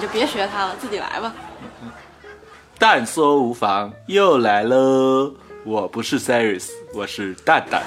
你就别学他了，自己来吧。但说无妨，又来喽！我不是 Cyrus，我是蛋蛋，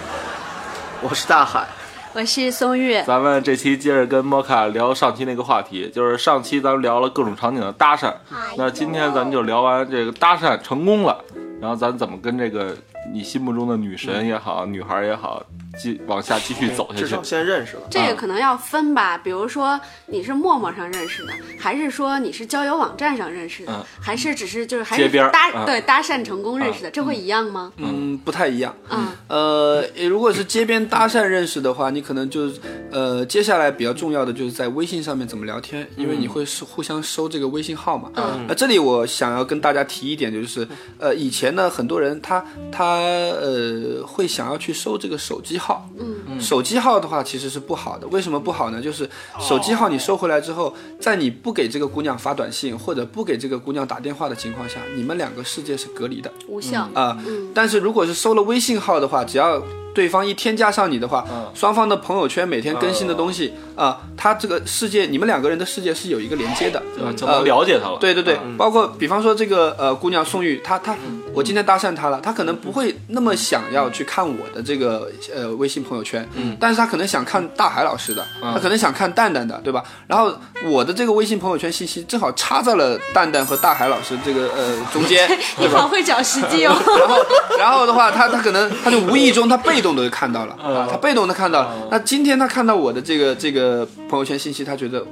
我是大海，我是松玉。咱们这期接着跟莫卡聊上期那个话题，就是上期咱们聊了各种场景的搭讪，那今天咱们就聊完这个搭讪成功了，然后咱怎么跟这个你心目中的女神也好，女孩也好。继往下继续走下去，至少先认识了。这个可能要分吧，比如说你是陌陌上认识的，还是说你是交友网站上认识的，还是只是就是还是搭对搭讪成功认识的，这会一样吗？嗯，不太一样。嗯，呃，如果是街边搭讪认识的话，你可能就呃接下来比较重要的就是在微信上面怎么聊天，因为你会是互相收这个微信号嘛。嗯，那这里我想要跟大家提一点，就是呃以前呢很多人他他呃会想要去收这个手机。号，嗯，手机号的话其实是不好的。为什么不好呢？就是手机号你收回来之后，在你不给这个姑娘发短信或者不给这个姑娘打电话的情况下，你们两个世界是隔离的，无效啊。但是如果是收了微信号的话，只要对方一添加上你的话，双方的朋友圈每天更新的东西啊，他这个世界，你们两个人的世界是有一个连接的，怎么了解他了？对对对，包括比方说这个呃姑娘宋玉，她她，我今天搭讪他了，他可能不会那么想要去看我的这个呃微信朋友圈，嗯，但是他可能想看大海老师的，他可能想看蛋蛋的，对吧？然后我的这个微信朋友圈信息正好插在了蛋蛋和大海老师这个呃中间，你好会找时机哦。然后然后的话，他他可能他就无意中他被动的看到了啊，他被动的看到了。那今天他看到我的这个这个朋友圈信息，他觉得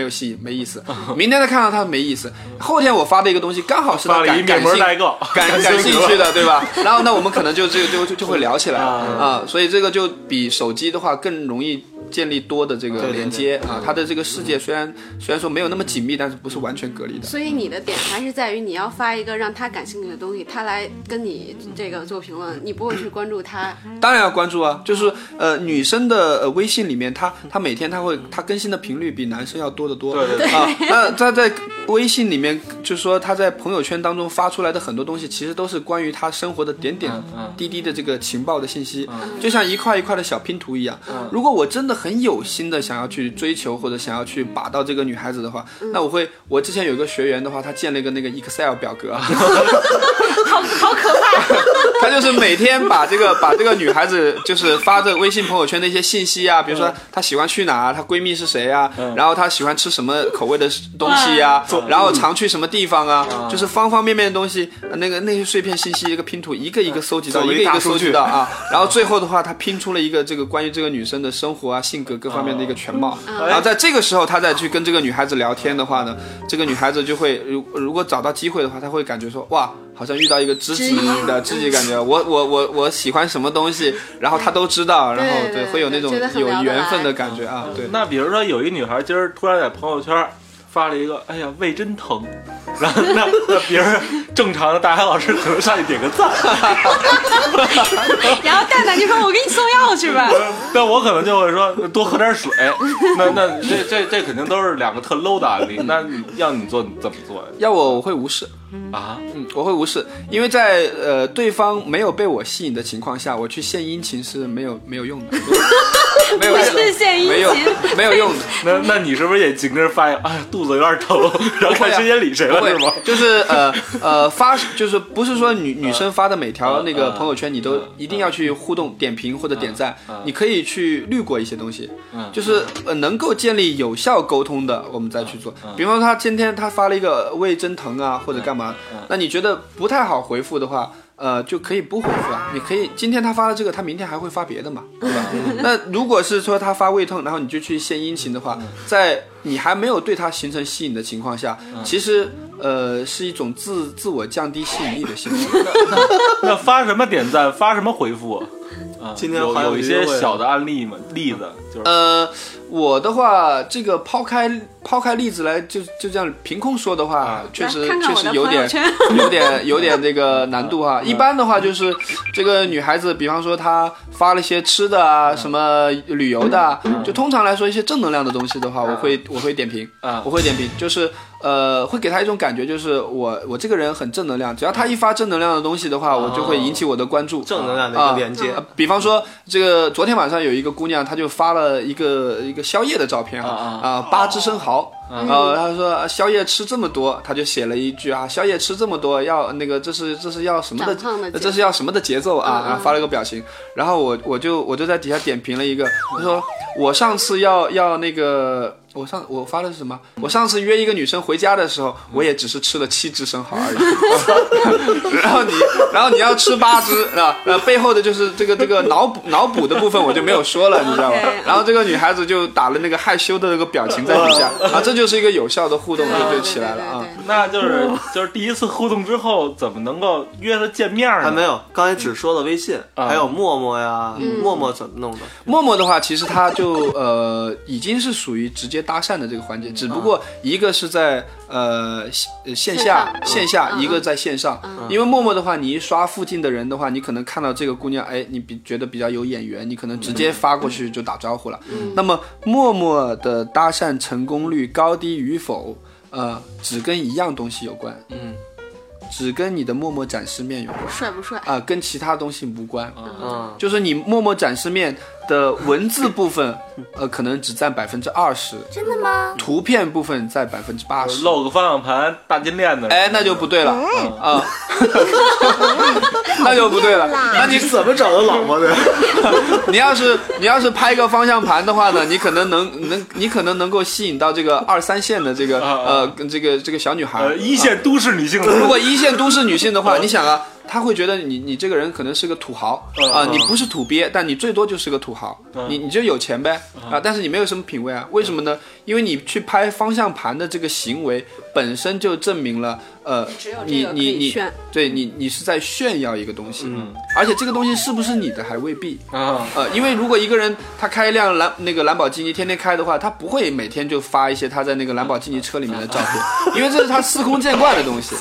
没有吸引，没意思。明天再看到他没意思。后天我发的一个东西刚好是他感感兴感 感兴趣的，对吧？然后那我们可能就这个就就就会聊起来啊。所以这个就比手机的话更容易。建立多的这个连接啊，他的这个世界虽然虽然说没有那么紧密，但是不是完全隔离的。所以你的点还是在于你要发一个让他感兴趣的东西，他来跟你这个做评论，你不会去关注他。当然要关注啊，就是呃女生的呃微信里面，她她每天她会她更新的频率比男生要多得多。对对对。啊，那她在微信里面，就是说她在朋友圈当中发出来的很多东西，其实都是关于她生活的点点滴滴的这个情报的信息，就像一块一块的小拼图一样。如果我真的。很有心的想要去追求或者想要去把到这个女孩子的话，那我会，我之前有个学员的话，他建了一个那个 Excel 表格，就是每天把这个 把这个女孩子就是发的微信朋友圈的一些信息啊，比如说她喜欢去哪，她闺蜜是谁啊，然后她喜欢吃什么口味的东西呀，然后常去什么地方啊，就是方方面面的东西，那个那些碎片信息一个拼图，一个一个搜集到，一个一个搜集到啊，然后最后的话，他拼出了一个这个关于这个女生的生活啊。性格各方面的一个全貌，然后在这个时候，他再去跟这个女孩子聊天的话呢，这个女孩子就会如如果找到机会的话，她会感觉说哇，好像遇到一个知己的知己感觉，我我我我喜欢什么东西，然后他都知道，然后对会有那种有缘分的感觉啊。对，那比如说有一女孩今儿突然在朋友圈。发了一个，哎呀，胃真疼，然后那那别人正常的大海老师可能上去点个赞，然后蛋蛋就说：“我给你送药去吧。”那我可能就会说多喝点水。那那这这这肯定都是两个特 low 的案例。那你要你做你怎么做呀？要我我会无视啊，嗯，我会无视，因为在呃对方没有被我吸引的情况下，我去献殷勤是没有没有用的。没有献殷没有 没有用的。那那你是不是也紧跟着发？哎呀，肚子有点疼，然后看谁先理谁了，是吗？就是呃呃发，就是不是说女女生发的每条那个朋友圈，你都一定要去互动、点评或者点赞，你可以去滤过一些东西。就是呃能够建立有效沟通的，我们再去做。比方说他今天他发了一个胃真疼啊，或者干嘛，那你觉得不太好回复的话。呃，就可以不回复啊。你可以今天他发了这个，他明天还会发别的嘛，对吧？那如果是说他发胃痛，然后你就去献殷勤的话，在你还没有对他形成吸引的情况下，其实呃是一种自自我降低吸引力的行为。那发什么点赞，发什么回复？今天有有一些小的案例嘛，例子就是呃，我的话，这个抛开抛开例子来就就这样凭空说的话，确实确实有点有点有点这个难度哈。一般的话就是这个女孩子，比方说她发了一些吃的啊，什么旅游的，就通常来说一些正能量的东西的话，我会我会点评啊，我会点评，就是呃会给他一种感觉，就是我我这个人很正能量，只要他一发正能量的东西的话，我就会引起我的关注，正能量的一个连接。比方说这个昨天晚上有一个姑娘，她就发了一个一个宵夜的照片啊啊，八只生蚝。然后他说宵夜吃这么多，他就写了一句啊，宵夜吃这么多要那个这是这是要什么的，这是要什么的节奏啊？然后发了个表情，然后我我就我就在底下点评了一个，他说我上次要要那个。我上我发的是什么？我上次约一个女生回家的时候，我也只是吃了七只生蚝而已。然后你，然后你要吃八只，啊，呃，背后的就是这个这个脑补脑补的部分，我就没有说了，你知道吗？然后这个女孩子就打了那个害羞的那个表情在底下，啊，这就是一个有效的互动就就起来了啊。那就是 就是第一次互动之后，怎么能够约他见面呢？还没有，刚才只说了微信，还有陌陌呀，陌陌怎么弄的？陌陌的话，其实它就呃已经是属于直接。搭讪的这个环节，只不过一个是在呃线下线下，一个在线上。因为陌陌的话，你一刷附近的人的话，你可能看到这个姑娘，哎，你比觉得比较有眼缘，你可能直接发过去就打招呼了。那么陌陌的搭讪成功率高低与否，呃，只跟一样东西有关。嗯。只跟你的默默展示面有关，帅不帅啊？跟其他东西无关。嗯，就是你默默展示面的文字部分，呃，可能只占百分之二十。真的吗？图片部分占百分之八十。露个方向盘、大金链子，哎，那就不对了啊。那就不对了。那你怎么找到老婆的？你要是你要是拍个方向盘的话呢，你可能能能你可能能够吸引到这个二三线的这个呃跟这个这个小女孩，一线都市女性。如果一线都市女性的话，你想啊，她会觉得你你这个人可能是个土豪啊，你不是土鳖，但你最多就是个土豪，你你就有钱呗啊，但是你没有什么品味啊，为什么呢？因为你去拍方向盘的这个行为本身就证明了，呃，你你你，对你你是在炫耀一个东西，嗯，而且这个东西是不是你的还未必。啊，呃，因为如果一个人他开一辆兰那个兰博基尼天天开的话，他不会每天就发一些他在那个兰博基尼车里面的照片，因为这是他司空见惯的东西。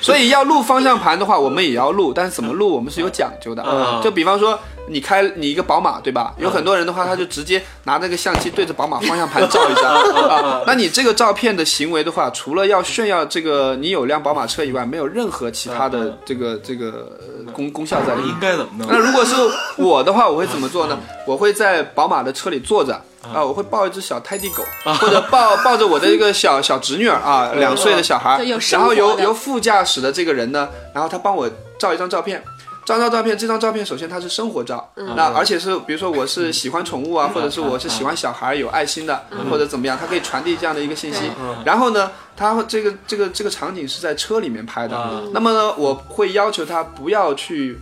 所以要录方向盘的话，我们也要录，但是怎么录，我们是有讲究的。嗯，就比方说你开你一个宝马，对吧？有很多人的话，他就直接拿那个相机对着宝马方向盘照一张 啊。那你这个照片的行为的话，除了要炫耀这个你有辆宝马车以外，没有任何其他的这个这个功功效在里面。应该怎么弄？那如果是我的话，我会怎么做呢？我会在宝马的车里坐着。啊，我会抱一只小泰迪狗，或者抱抱着我的一个小小侄女儿啊，两岁的小孩，然后由由副驾驶的这个人呢，然后他帮我照一张照片，照照照片，这张照片首先它是生活照，那而且是比如说我是喜欢宠物啊，或者是我是喜欢小孩有爱心的，或者怎么样，它可以传递这样的一个信息。然后呢，他这个这个这个场景是在车里面拍的，那么呢，我会要求他不要去。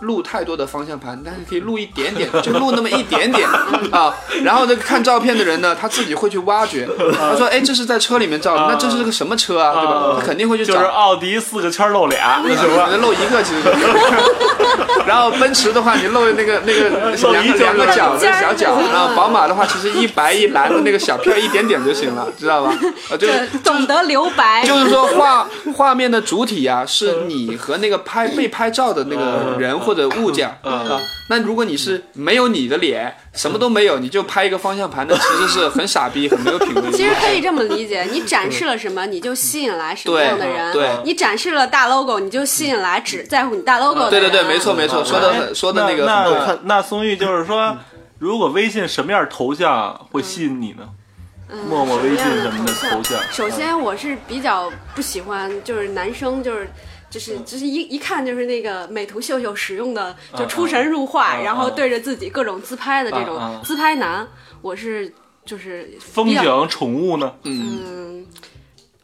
录太多的方向盘，但是可以录一点点，就录那么一点点啊。然后这个看照片的人呢，他自己会去挖掘。他说：“哎，这是在车里面照的，那这是个什么车啊？对吧？他肯定会去找。”就是奥迪四个圈露俩，你露一个其实。然后奔驰的话，你露那个那个两个两个角的小角。然后宝马的话，其实一白一蓝的那个小片一点点就行了，知道吧？啊，就懂得留白。就是说画画面的主体呀，是你和那个拍被拍照的那个人。或者物件啊，那如果你是没有你的脸，什么都没有，你就拍一个方向盘，那其实是很傻逼，很没有品味。其实可以这么理解，你展示了什么，你就吸引来什么样的人。对，你展示了大 logo，你就吸引来只在乎你大 logo 的。对对对，没错没错，说的很说的那个。那那宋玉就是说，如果微信什么样头像会吸引你呢？陌陌微信什么的头像。首先，我是比较不喜欢，就是男生就是。就是就是一一看就是那个美图秀秀使用的，就出神入化，然后对着自己各种自拍的这种自拍男，我是就是风景宠物呢，嗯，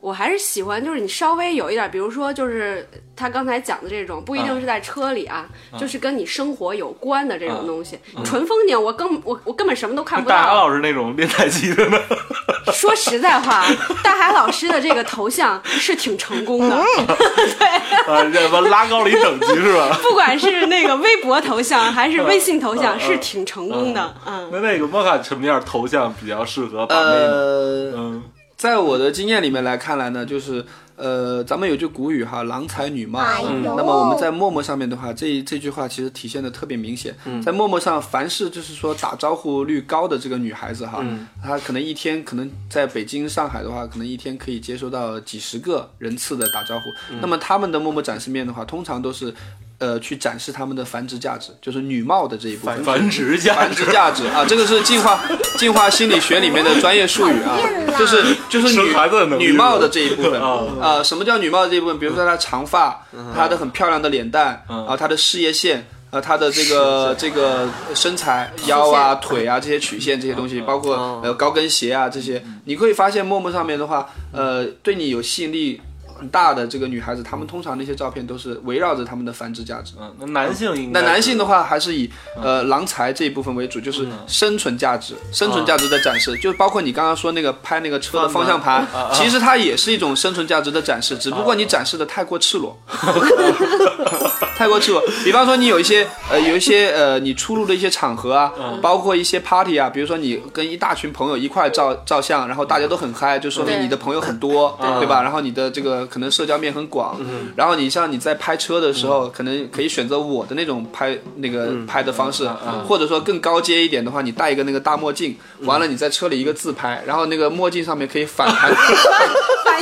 我还是喜欢就是你稍微有一点，比如说就是他刚才讲的这种，不一定是在车里啊，就是跟你生活有关的这种东西。纯风景，我根我我根本什么都看不到大海。老师那种练太极的呢？说实在话，大海老师的这个头像是挺成功的，啊，这不拉高了一等级是吧？不管是那个微博头像还是微信头像，是挺成功的。嗯，那那个莫卡什么样头像比较适合把妹呢？呃，嗯在我的经验里面来看来呢，就是呃，咱们有句古语哈，郎才女貌。嗯，那么我们在陌陌上面的话，这这句话其实体现的特别明显。在陌陌上，凡是就是说打招呼率高的这个女孩子哈，她可能一天可能在北京、上海的话，可能一天可以接收到几十个人次的打招呼。那么他们的陌陌展示面的话，通常都是。呃，去展示他们的繁殖价值，就是女貌的这一部分。繁殖价值。繁殖价值啊，这个是进化 进化心理学里面的专业术语啊，就是就是女孩子的能力。女貌的这一部分。啊。啊，什么叫女貌的这一部分？比如说她长发，嗯。她的很漂亮的脸蛋啊，她的事业线。啊，她的这个这个身材、腰啊、腿啊这些曲线这些东西，包括呃高跟鞋啊这些，你可以发现陌陌上面的话，呃，对你有吸引力很大的这个女孩子，她们通常那些照片都是围绕着她们的繁殖价值。嗯，那男性应该那男性的话，话还是以呃狼才这一部分为主，就是生存价值、生存价值的展示，就包括你刚刚说那个拍那个车的方向盘，其实它也是一种生存价值的展示，只不过你展示的太过赤裸，太过赤裸。比方说你有一些呃有一些呃你出入的一些场合啊，包括一些 party 啊，比如说你跟一大群朋友一块照照相，然后大家都很嗨，就说明你的朋友很多，对。吧？然后你的这个可能社交面很广，然后你像你在拍车的时候，可能可以选择我的那种拍那个拍的方式，或者说更高阶一点的话，你戴一个那个大墨镜，完了你在车里一个自拍，然后那个墨镜上面可以反弹。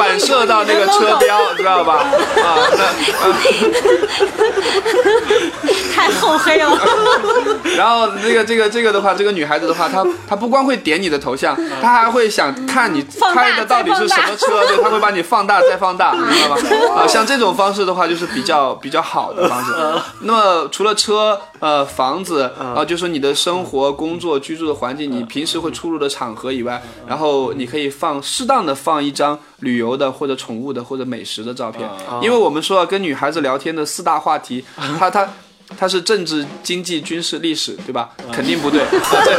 反射到那个车标，知道吧？啊，那太厚黑了。然后那个这个这个的话，这个女孩子的话，她她不光会点你的头像，她还会想看你开的到底是什么车，对，她会把你放大 再放大，你知道吗？啊，像这种方式的话，就是比较比较好的方式。那么除了车、呃房子，然后就是你的生活、工作、居住的环境，你平时会出入的场合以外，然后你可以放适当的放一张旅游的或者宠物的或者美食的照片，因为我们说跟女孩子聊天的四大话题，她她。它是政治、经济、军事、历史，对吧？肯定不对。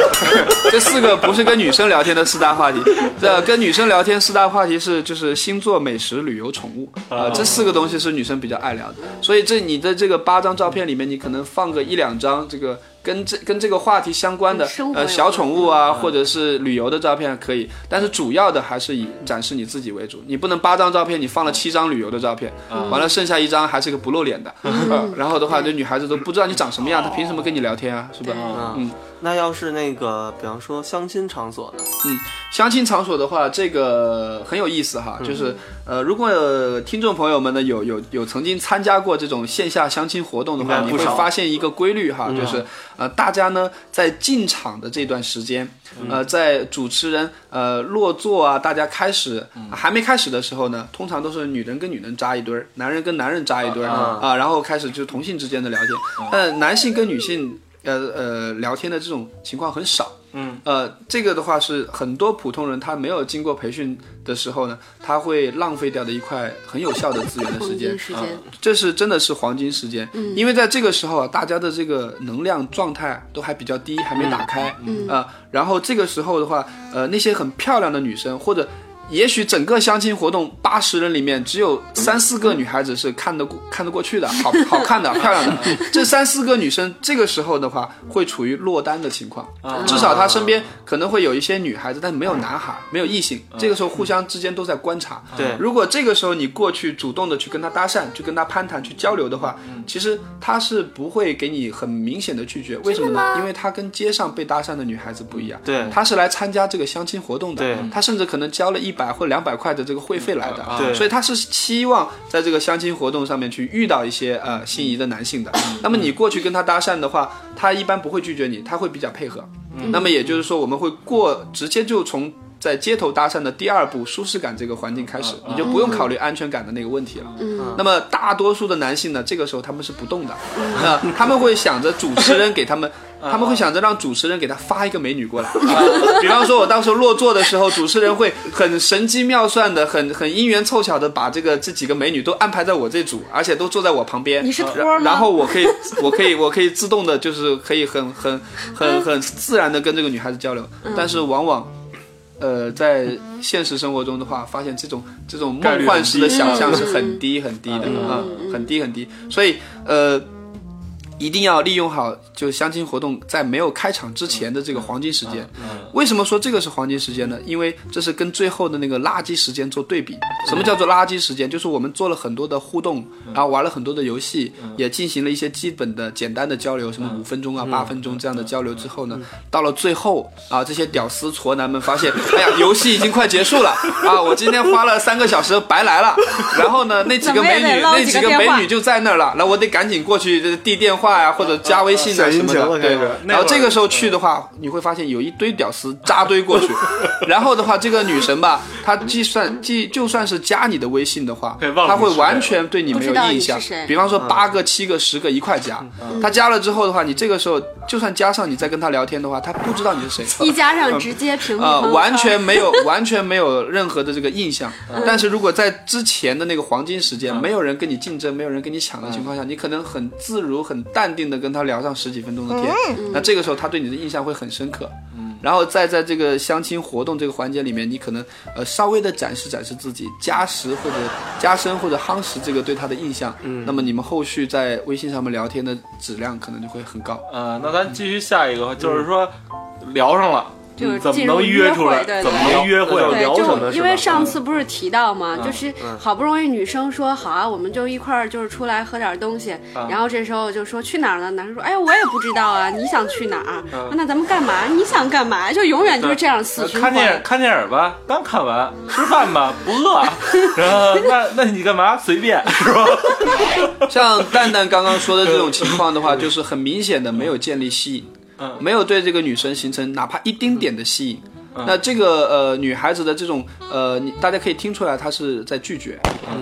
这四个不是跟女生聊天的四大话题。这跟女生聊天四大话题是就是星座、美食、旅游、宠物啊、这四个东西是女生比较爱聊的。所以这你的这个八张照片里面，你可能放个一两张这个。跟这跟这个话题相关的呃小宠物啊，或者是旅游的照片可以，但是主要的还是以展示你自己为主。你不能八张照片，你放了七张旅游的照片，完了剩下一张还是个不露脸的，呃 然后的话，这女孩子都不知道你长什么样，她凭什么跟你聊天啊？是吧？嗯，那要是那个，比方说相亲场所呢？嗯相亲场所的话，这个很有意思哈，就是呃，如果呃听众朋友们呢有有有曾经参加过这种线下相亲活动的话，你会发现一个规律哈，就是呃大家呢在进场的这段时间，呃，在主持人呃落座啊，大家开始还没开始的时候呢，通常都是女人跟女人扎一堆儿，男人跟男人扎一堆儿啊，然后开始就同性之间的聊天，但男性跟女性呃呃聊天的这种情况很少。嗯，呃，这个的话是很多普通人他没有经过培训的时候呢，他会浪费掉的一块很有效的资源的时间黄金。时间，这是真的是黄金时间，嗯因为在这个时候啊，大家的这个能量状态都还比较低，还没打开，嗯啊、然后这个时候的话，呃，那些很漂亮的女生或者。也许整个相亲活动八十人里面只有三四个女孩子是看得过看得过去的，好好看的、漂亮的。这三四个女生这个时候的话，会处于落单的情况，至少她身边可能会有一些女孩子，但没有男孩，没有异性。这个时候互相之间都在观察。对如果这个时候你过去主动的去跟她搭讪，去跟她攀谈，去交流的话，其实她是不会给你很明显的拒绝。为什么呢？因为她跟街上被搭讪的女孩子不一样。对她是来参加这个相亲活动的。对她甚至可能交了一百或两百块的这个会费来的。对所以他是期望在这个相亲活动上面去遇到一些呃心仪的男性的。那么你过去跟他搭讪的话，他一般不会拒绝你，他会比较配合。那么也就是说，我们会过直接就从。在街头搭讪的第二步，舒适感这个环境开始，你就不用考虑安全感的那个问题了。那么大多数的男性呢，这个时候他们是不动的，呃，他们会想着主持人给他们他们会想着让主持人给他发一个美女过来。比方说，我到时候落座的时候，主持人会很神机妙算的、很很因缘凑巧的把这个这几个美女都安排在我这组，而且都坐在我旁边。你是托然吗然后我可以，我可以，我可以自动的，就是可以很很很很自然的跟这个女孩子交流。但是往往。呃，在现实生活中的话，发现这种这种梦幻式的想象是很低很低的啊，很低很低。所以呃，一定要利用好就相亲活动在没有开场之前的这个黄金时间。为什么说这个是黄金时间呢？因为这是跟最后的那个垃圾时间做对比。什么叫做垃圾时间？就是我们做了很多的互动，然后玩了很多的游戏，也进行了一些基本的简单的交流，什么五分钟啊、八分钟这样的交流之后呢，到了最后啊，这些屌丝挫男们发现，哎呀，游戏已经快结束了 啊，我今天花了三个小时白来了。然后呢，那几个美女那几个美女就在那儿了，那我得赶紧过去递电话呀、或者加微信啊什么的。对然后这个时候去的话，你会发现有一堆屌丝扎堆过去，然后的话，这个女神吧，她计算计就算是加你的微信的话她会完全对你没有印象。比方说八个、七个、十个一块加，她加了之后的话，你这个时候就算加上你再跟她聊天的话，她不知道你是谁。一加上直接屏蔽完全没有，完全没有任何的这个印象。但是如果在之前的那个黄金时间，没有人跟你竞争，没有人跟你抢的情况下，你可能很自如、很淡定的跟他聊上十几分钟的天，那这个时候他对你的印象会很深刻。然后再在这个相亲活动这个环节里面，你可能呃稍微的展示展示自己，加实或者加深或者夯实这个对他的印象，嗯那么你们后续在微信上面聊天的质量可能就会很高。呃，那咱继续下一个，就是说聊上了，就是怎么进入能约出来？约会对怎么对能约会？对聊什么对，就因为上次不是提到嘛，嗯就是好不容易女生说好啊，我们就一块儿就是出来喝点东西，嗯然后这时候就说去哪儿呢？男生说，哎呀，我也不知道啊，你想去哪儿？嗯那咱们干嘛？你想干嘛？就永远就是这样死循看电影。看电影吧，刚看完，吃饭吧，不饿。然后那那你干嘛？随便是吧？像蛋蛋刚刚说的这种情况的话，就是很明显的没有建立吸引，嗯。没有对这个女生形成哪怕一丁点的吸引。那这个呃女孩子的这种呃，你大家可以听出来，她是在拒绝。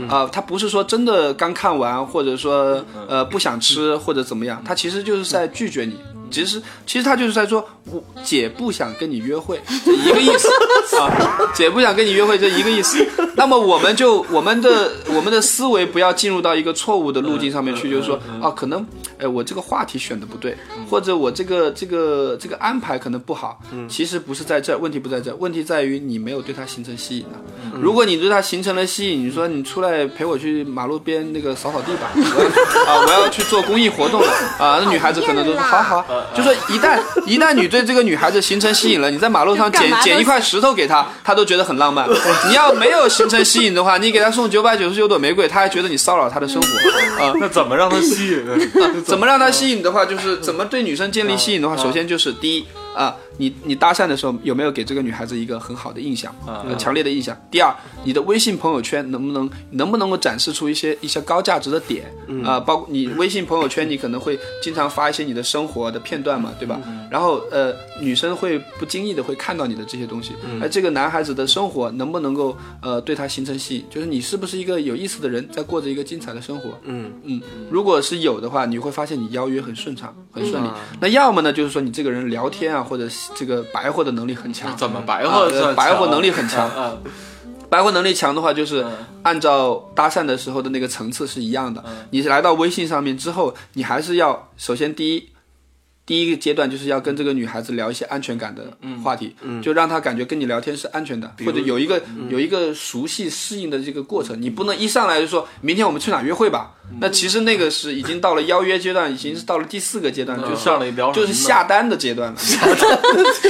啊、她不是说真的刚看完，或者说呃不想吃或者怎么样，她其实就是在拒绝你。其实其实她就是在说，我姐不想跟你约会，这一个意思。啊，姐不想跟你约会这一个意思。那么我们就我们的我们的思维不要进入到一个错误的路径上面去，就是说啊，可能哎我这个话题选的不对，或者我这个这个这个安排可能不好。其实不是在这儿，问题不在这儿，问题在于你没有对他形成吸引啊。如果你对他形成了吸引，你说你出来陪我去马路边那个扫扫地吧，我要啊我要去做公益活动了啊，那女孩子可能都说好好，就说一旦一旦你对这个女孩子形成吸引了，你在马路上捡捡一块石头给她，她都觉得很浪漫。你要没有形成吸引的话，你给她送九百九十九朵玫瑰，她还觉得你骚扰她的生活 啊。那怎么让她吸引呢？怎么让他吸引的话，就是怎么对女生建立吸引的话，首先就是第一啊，你你搭讪的时候有没有给这个女孩子一个很好的印象，呃强烈的印象？第二，你的微信朋友圈能不能能不能够展示出一些一些高价值的点啊？包括你微信朋友圈，你可能会经常发一些你的生活的片段嘛，对吧？然后呃，女生会不经意的会看到你的这些东西，而这个男孩子的生活能不能够呃对他形成吸引？就是你是不是一个有意思的人，在过着一个精彩的生活？嗯嗯，如果是有的话，你会发现你邀约很顺畅，很顺利。那要么呢，就是说你这个人聊天啊，或者这个白活的能力很强。怎么白啊活呃白活能力很强啊？白活能力强的话，就是按照搭讪的时候的那个层次是一样的。你来到微信上面之后，你还是要首先第一。第一个阶段就是要跟这个女孩子聊一些安全感的话题，就让她感觉跟你聊天是安全的，或者有一个、有一个熟悉适应的这个过程。你不能一上来就说明天我们去哪约会吧，那其实那个是已经到了邀约阶段，已经是到了第四个阶段，就是上了一标就是下单的阶段了，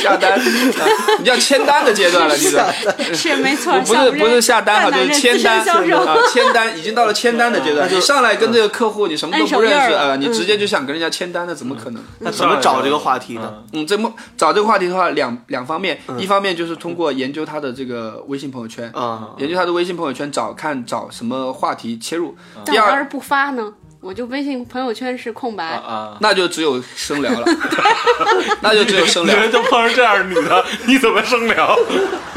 下单，啊你叫签单的阶段了，你知道。是没错，不是不是下单哈，就是签单啊，签单已经到了签单的阶段。你上来跟这个客户，你什么都不认识啊，你直接就想跟人家签单，那怎么可能？那怎么找这个话题呢？嗯，这么找这个话题的话，两两方面，一方面就是通过研究他的这个微信朋友圈，啊，研究他的微信朋友圈，找看找什么话题切入。第二，发呢，我就微信朋友圈是空白。啊！那就只有生聊了，那就只有生聊。你们就碰上这样的女的，你怎么生聊？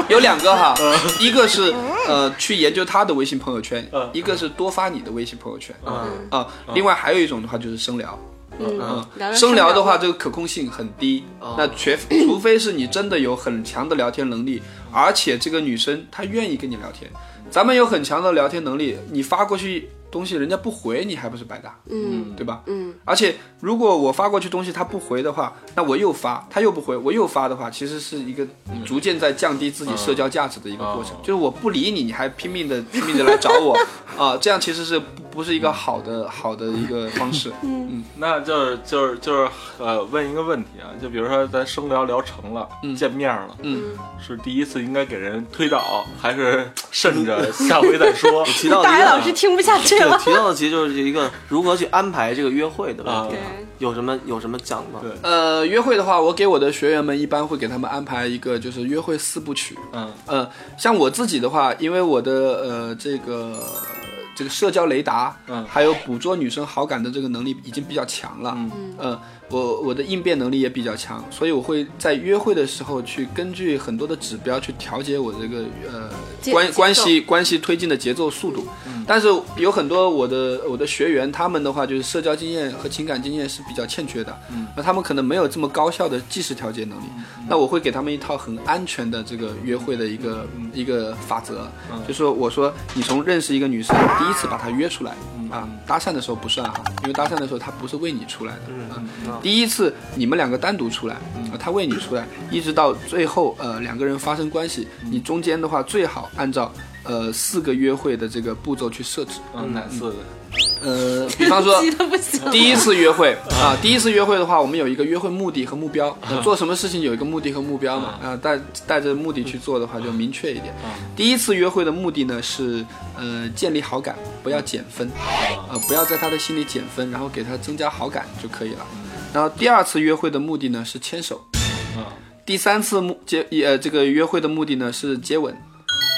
有两个哈，一个是呃去研究她的微信朋友圈嗯，一个是多发你的微信朋友圈嗯啊。另外还有一种的话就是生聊嗯，生聊的话，这个可控性很低。哦那全除非是你真的有很强的聊天能力，而且这个女生她愿意跟你聊天，咱们有很强的聊天能力，你发过去东西人家不回，你还不是白搭？嗯对吧？嗯，而且如果我发过去东西他不回的话，那我又发，他又不回，我又发的话，其实是一个逐渐在降低自己社交价值的一个过程。哦就是我不理你，你还拼命的拼命的来找我 啊、这样其实是不不是一个好的好的一个方式。嗯那就是就是就是呃，问一个问题啊，就比如说咱生聊聊成了，见面了，嗯，是第一次应该给人推倒，还是 慎着下回再说？提 到大一个海老师听不下去对了。提到的其实就是一个如何去安排这个约会的问题啊，有什么有什么讲吗？对呃，约会的话，我给我的学员们一般会给他们安排一个就是约会四部曲。嗯呃，像我自己的话，因为我的呃这个这个社交雷达，嗯还有捕捉女生好感的这个能力已经比较强了，嗯呃，我我的应变能力也比较强，所以我会在约会的时候去根据很多的指标去调节我这个呃关关系关系推进的节奏速度。但是有很多我的我的学员，他们的话就是社交经验和情感经验是比较欠缺的，那他们可能没有这么高效的即时调节能力。那我会给他们一套很安全的这个约会的一个一个法则，就说我说你从认识一个女生第一次把她约出来啊，搭讪的时候不算哈，因为搭讪的时候她不是为你出来的。啊。第一次你们两个单独出来，啊，她为你出来，一直到最后呃两个人发生关系，你中间的话最好按照呃四个约会的这个步骤去设置。嗯，哪四个？呃，比方说。第一次约会 啊，第一次约会的话，我们有一个约会目的和目标，呃做什么事情有一个目的和目标嘛，啊，带带着目的去做的话就明确一点。第一次约会的目的呢是呃建立好感，不要减分，啊，不要在他的心里减分，然后给他增加好感就可以了。然后第二次约会的目的呢是牵手，啊第三次目接呃这个约会的目的呢是接吻，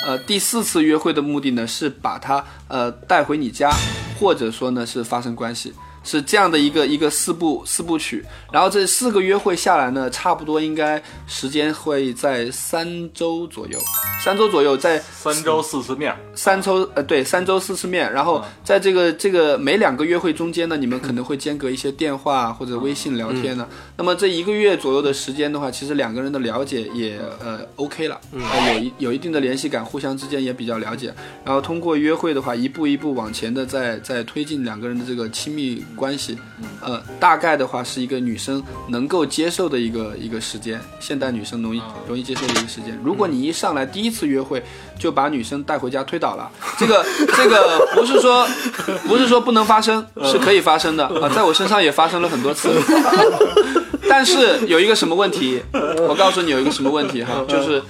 呃第四次约会的目的呢是把他呃带回你家，或者说呢是发生关系，是这样的一个一个四部四部曲。然后这四个约会下来呢，差不多应该时间会在三周左右，三周左右在三周四次面，三周呃对三周四次面，然后在这个这个每两个约会中间呢，你们可能会间隔一些电话或者微信聊天呢。那么这一个月左右的时间的话，其实两个人的了解也呃 OK 了，呃有一有一定的联系感，互相之间也比较了解。然后通过约会的话，一步一步往前的在在推进两个人的这个亲密关系，呃大概的话是一个女生能够接受的一个一个时间，现代女生容易容易接受的一个时间。如果你一上来第一次约会就把女生带回家推倒了，这个 这个不是说不是说不能发生，是可以发生的啊，在我身上也发生了很多次。但是有一个什么问题，我告诉你有一个什么问题哈，就是。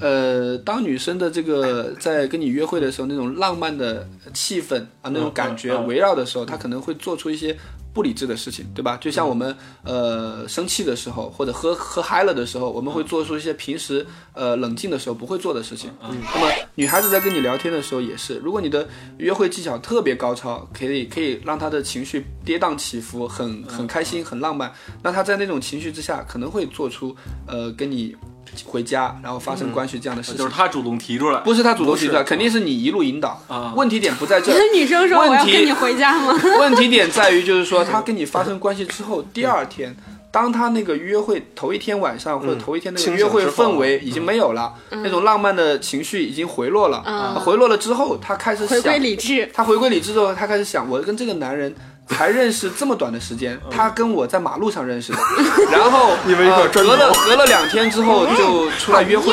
呃，当女生的这个在跟你约会的时候，那种浪漫的气氛啊，那种感觉围绕的时候，她可能会做出一些不理智的事情，对吧？就像我们呃生气的时候，或者喝喝嗨了的时候，我们会做出一些平时呃冷静的时候不会做的事情。那么女孩子在跟你聊天的时候也是，如果你的约会技巧特别高超，可以可以让她的情绪跌宕起伏，很很开心，很浪漫，那她在那种情绪之下，可能会做出呃跟你回家然后发生关系这样的事情。就是他主动提出来，不是他主动提出来，肯定是你一路引导。啊问题点不在这儿，女生说我要跟你回家吗？问题点在于就是说，他跟你发生关系之后，第二天。当他那个约会头一天晚上或者头一天那个约会氛围已经没有了，那种浪漫的情绪已经回落了，嗯回落了之后，他开始回归想，理智。他回归理智之后，他开始想，我跟这个男人才认识这么短的时间，他跟我在马路上认识的，然后你们呃隔了隔了两天之后就出来约会，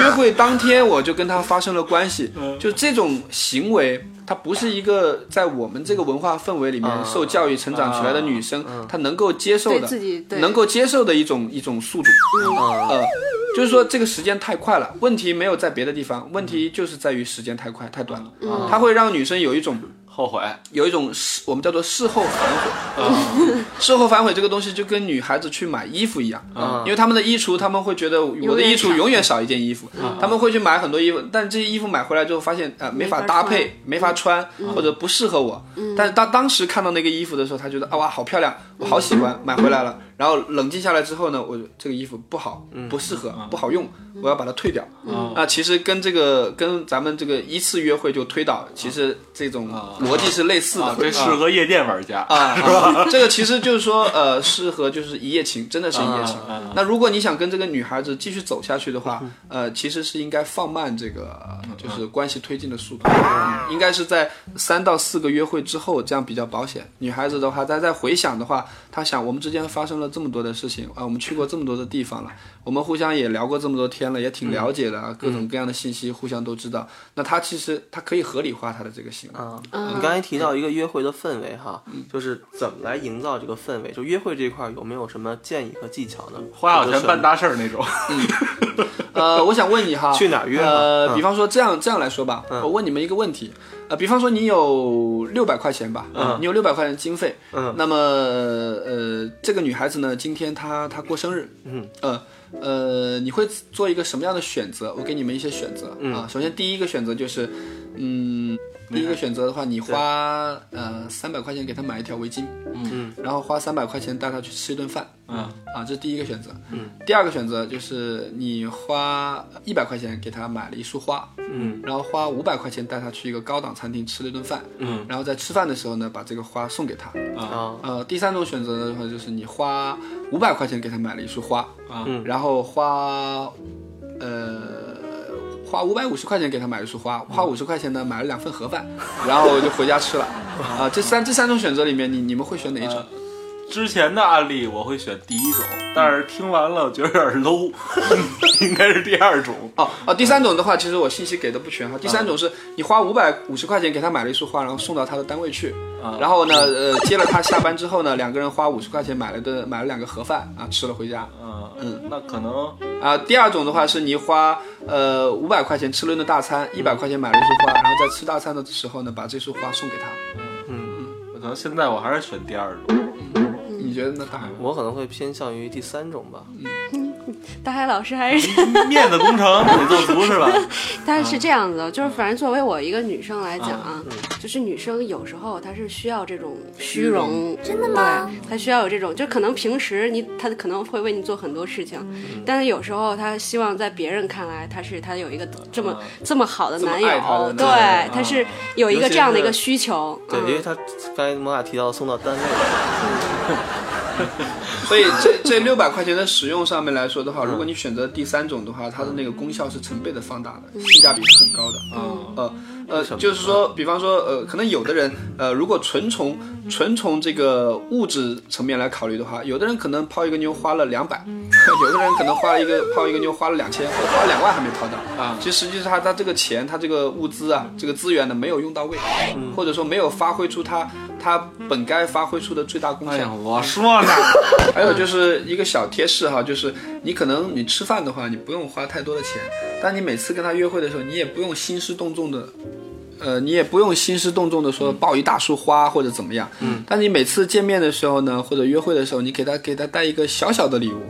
约会当天我就跟他发生了关系，就这种行为。她不是一个在我们这个文化氛围里面受教育成长起来的女生，她能够接受的，能够接受的一种一种速度。呃，就是说这个时间太快了，问题没有在别的地方，问题就是在于时间太快太短了，它会让女生有一种后悔，有一种事，我们叫做事后反悔。事后反悔这个东西就跟女孩子去买衣服一样，因为他们的衣橱，他们会觉得我的衣橱永远少一件衣服，他们会去买很多衣服，但是这些衣服买回来之后发现呃没法搭配，没法穿，或者不适合我。但是当当时看到那个衣服的时候，他觉得啊哇好漂亮，我好喜欢，买回来了。然后冷静下来之后呢，我这个衣服不好，不适合，不好用，我要把它退掉。啊，其实跟这个跟咱们这个一次约会就推倒，其实这种逻辑是类似的。这适合夜店玩家啊，是吧？这个其实就是说，呃，适合就是一夜情，真的是一夜情。那如果你想跟这个女孩子继续走下去的话，呃，其实是应该放慢这个就是关系推进的速度，应该是在三到四个约会之后，这样比较保险。女孩子的话，她再回想的话，她想我们之间发生了这么多的事情啊，我们去过这么多的地方了，我们互相也聊过这么多天了，也挺了解的，各种各样的信息互相都知道。那他其实他可以合理化他的这个行为。啊你刚才提到一个约会的氛围哈，就是怎么来营造这个氛围？就约会这一块有没有什么建议和技巧呢？花小钱办大事儿那种。呃，我想问你哈，去哪儿约？呃，比方说这样这样来说吧，我问你们一个问题，呃，比方说你有六百块钱吧，你有六百块钱经费，嗯，那么呃，这个女孩子呢，今天她她过生日，嗯，呃呃，你会做一个什么样的选择？我给你们一些选择啊。首先第一个选择就是，嗯。第一个选择的话，你花呃三百块钱给他买一条围巾，嗯，然后花三百块钱带他去吃一顿饭，嗯，啊，这是第一个选择，嗯，第二个选择就是你花一百块钱给他买了一束花，嗯，然后花五百块钱带他去一个高档餐厅吃了一顿饭，嗯，然后在吃饭的时候呢，把这个花送给他，啊，呃，第三种选择的话就是你花五百块钱给他买了一束花，啊，然后花，呃。花五百五十块钱给他买一束花，花五十块钱呢买了两份盒饭，然后我就回家吃了。啊，这三这三种选择里面，你你们会选哪一种？之前的案例我会选第一种，但是听完了觉得有点 low，应该是第二种。哦哦，第三种的话，其实我信息给的不全哈。第三种是你花五百五十块钱给他买了一束花，然后送到他的单位去，然后呢，呃，接了他下班之后呢，两个人花五十块钱买了顿买了两个盒饭啊，吃了回家。嗯嗯，那可能啊，第二种的话是你花呃五百块钱吃了顿大餐，一百块钱买了一束花，然后在吃大餐的时候呢，把这束花送给他。嗯嗯，可能现在我还是选第二种。你觉得那？大海，我可能会偏向于第三种吧。嗯，大海老师还是面子工程得做足是吧？但是是这样子的，就是反正作为我一个女生来讲啊，就是女生有时候她是需要这种虚荣，真的吗？对，她需要有这种，就可能平时你她可能会为你做很多事情，但是有时候她希望在别人看来，她是她有一个这么这么好的男友，对，她是有一个这样的一个需求。对，因为她刚才摩卡提到送到单位。所以这这六百块钱的使用上面来说的话，如果你选择第三种的话，它的那个功效是成倍的放大的，性价比是很高的。呃呃，就是说，比方说，呃，可能有的人，呃，如果纯从纯从这个物质层面来考虑的话，有的人可能泡一个妞花了两百，有的人可能花了一个泡一个妞花了两千，或者花了两万还没泡到啊。其实实际上他他这个钱，他这个物资啊，这个资源呢没有用到位，或者说没有发挥出他他本该发挥出的最大贡献。我说呢，还有就是一个小贴士哈，就是你可能你吃饭的话，你不用花太多的钱，但你每次跟他约会的时候，你也不用兴师动众的。呃，你也不用兴师动众的说抱一大束花或者怎么样，嗯，但你每次见面的时候呢，或者约会的时候，你给他给他带一个小小的礼物，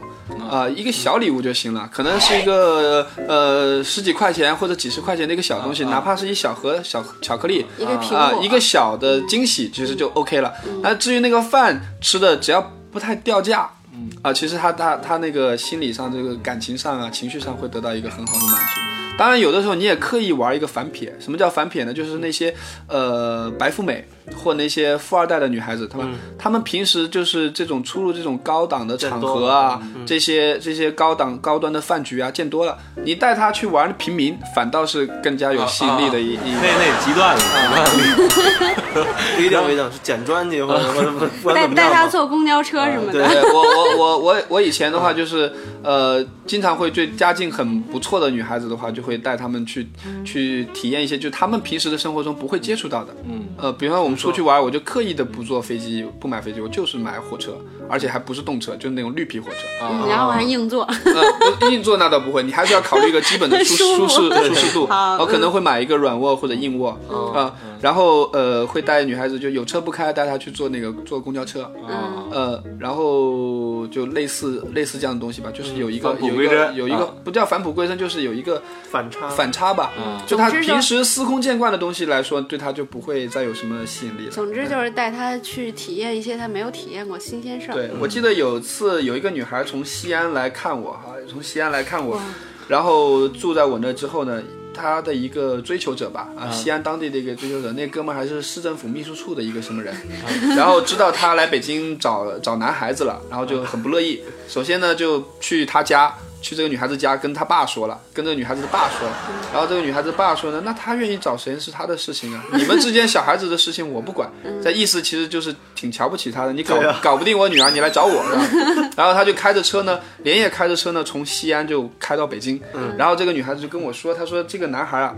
啊，一个小礼物就行了，可能是一个呃十几块钱或者几十块钱的一个小东西，哪怕是一小盒小巧克力，一个苹果，啊，一个小的惊喜，其实就 OK 了。那至于那个饭吃的，只要不太掉价，嗯，啊，其实他他他那个心理上这个感情上啊，情绪上会得到一个很好的满足。当然，有的时候你也刻意玩一个反撇。什么叫反撇呢？就是那些呃白富美或那些富二代的女孩子，她们她们平时就是这种出入这种高档的场合啊，这些这些高档高端的饭局啊，见多了。你带她去玩平民，反倒是更加有吸引力的一一那那极端了，不一定不一定是捡砖去或者什么什么带带她坐公交车什么的。对我我我我我以前的话就是呃，经常会对家境很不错的女孩子的话就。会带他们去去体验一些，就他们平时的生活中不会接触到的。嗯，呃，比方我们出去玩，我就刻意的不坐飞机，不买飞机，我就是买火车，而且还不是动车，就是那种绿皮火车。啊，然后还硬座。呃，硬座那倒不会，你还是要考虑一个基本的舒 舒适舒适度。我可能会买一个软卧或者硬卧啊，然后呃会带女孩子，就有车不开，带她去坐那个坐公交车。嗯，呃，然后就类似类似这样的东西吧，就是有一个有一个有一个不叫返璞归真，就是有一个。反差反差吧，就他平时司空见惯的东西来说，对他就不会再有什么吸引力了。总之就是带他去体验一些他没有体验过新鲜事儿。对，我记得有次有一个女孩从西安来看我哈，从西安来看我，然后住在我那之后呢，他的一个追求者吧，啊，西安当地的一个追求者，那哥们儿还是市政府秘书处的一个什么人，然后知道他来北京找找男孩子了，然后就很不乐意。首先呢，就去他家，去这个女孩子家跟她爸说了，跟这个女孩子的爸说了，然后这个女孩子爸说呢，那他愿意找谁是他的事情啊，你们之间小孩子的事情我不管。这意思其实就是挺瞧不起他的，你搞搞不定我女儿，你来找我，是吧？然后他就开着车呢，连夜开着车呢，从西安就开到北京。然后这个女孩子就跟我说，她说这个男孩啊。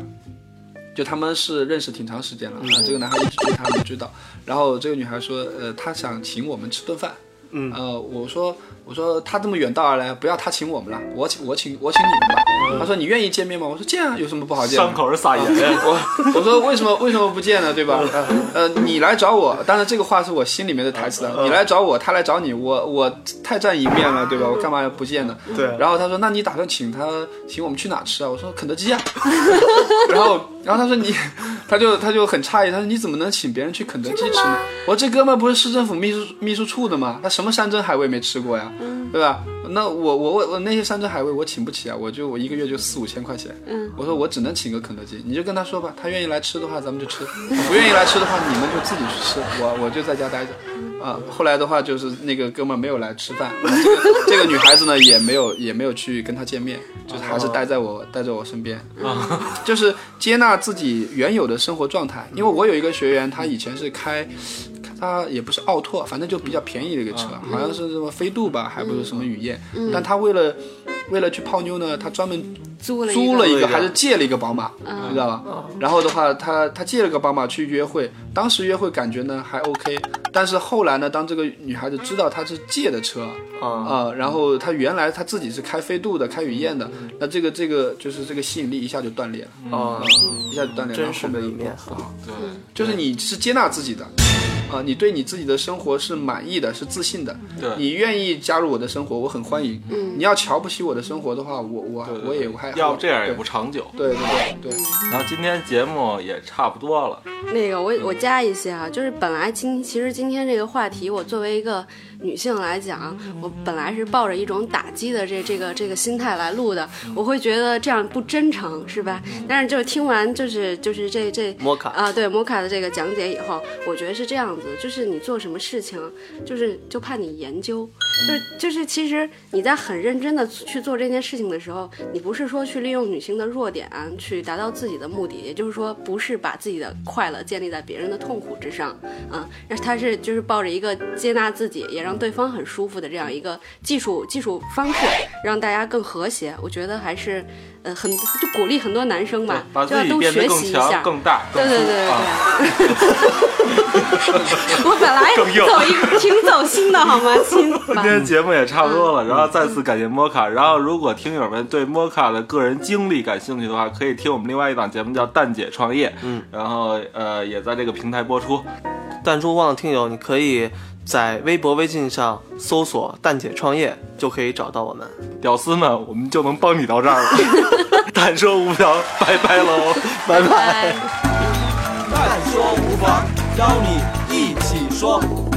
就他们是认识挺长时间了啊，这个男孩一直追她没追到，然后这个女孩说，呃，她想请我们吃顿饭，嗯，呃，我说我说他这么远道而来，不要他请我们了，我请我请我请你们吧。他说你愿意见面吗？我说见啊，有什么不好见的？伤口是撒盐。我 我说为什么为什么不见呢？对吧？呃呃，你来找我，当然这个话是我心里面的台词啊。你来找我，他来找你，我我太占一面了，对吧？我干嘛要不见呢？对。然后他说，那你打算请他请我们去哪吃啊？我说肯德基啊。然后然后他说你，他就他就很诧异，他说你怎么能请别人去肯德基吃呢？我说这哥们不是市政府秘书秘书处的吗？他什么山珍海味没吃过呀？对吧？那我我我我那些山珍海味我请不起啊，我就我一个月就四五千块钱。嗯，我说我只能请个肯德基，你就跟他说吧，他愿意来吃的话咱们就吃，不愿意来吃的话你们就自己去吃，我我就在家待着。啊，后来的话就是那个哥们没有来吃饭，这个这个女孩子呢也没有也没有去跟他见面，就是还是待在我待在我身边，就是接纳自己原有的生活状态。因为我有一个学员，他以前是开。他也不是奥拓，反正就比较便宜的一个车，好像是什么飞度吧，还不是什么雨燕。但他为了为了去泡妞呢，他专门租了租了一个，还是借了一个宝马，你知道吧？然后的话，他他借了个宝马去约会，当时约会感觉呢还 OK，但是后来呢，当这个女孩子知道他是借的车啊，然后他原来他自己是开飞度的，开雨燕的，那这个这个就是这个吸引力一下就断裂了。啊，一下就断裂了。真实的一面啊，对，就是你是接纳自己的。啊，你对你自己的生活是满意的，是自信的。对，你愿意加入我的生活，我很欢迎。嗯，你要瞧不起我的生活的话，我我我也还要这样也不长久。对对对对。然后今天节目也差不多了。那个我我加一些啊，就是本来今其实今天这个话题，我作为一个女性来讲，我本来是抱着一种打击的这这个这个心态来录的，我会觉得这样不真诚，是吧？但是就是听完就是就是这这摩卡啊，对摩卡的这个讲解以后，我觉得是这样子。就是你做什么事情，就是就怕你研究，就就是其实你在很认真的去做这件事情的时候，你不是说去利用女性的弱点去达到自己的目的，也就是说不是把自己的快乐建立在别人的痛苦之上，嗯，他是就是抱着一个接纳自己也让对方很舒服的这样一个技术技术方式，让大家更和谐。我觉得还是呃很就鼓励很多男生嘛，就要都学习一下，更大，对对对对。我本来走一挺走心的，好吗？亲。今天节目也差不多了，然后再次感谢摩卡。然后如果听友们对摩卡的个人经历感兴趣的话，可以听我们另外一档节目叫《蛋姐创业》。嗯，然后呃也在这个平台播出。弹珠忘了听友，你可以在微博、微信上搜索“蛋姐创业”，就可以找到我们。屌丝们，我们就能帮你到这儿了。但说无聊，拜拜喽，拜拜。但说无妨，邀你一起说。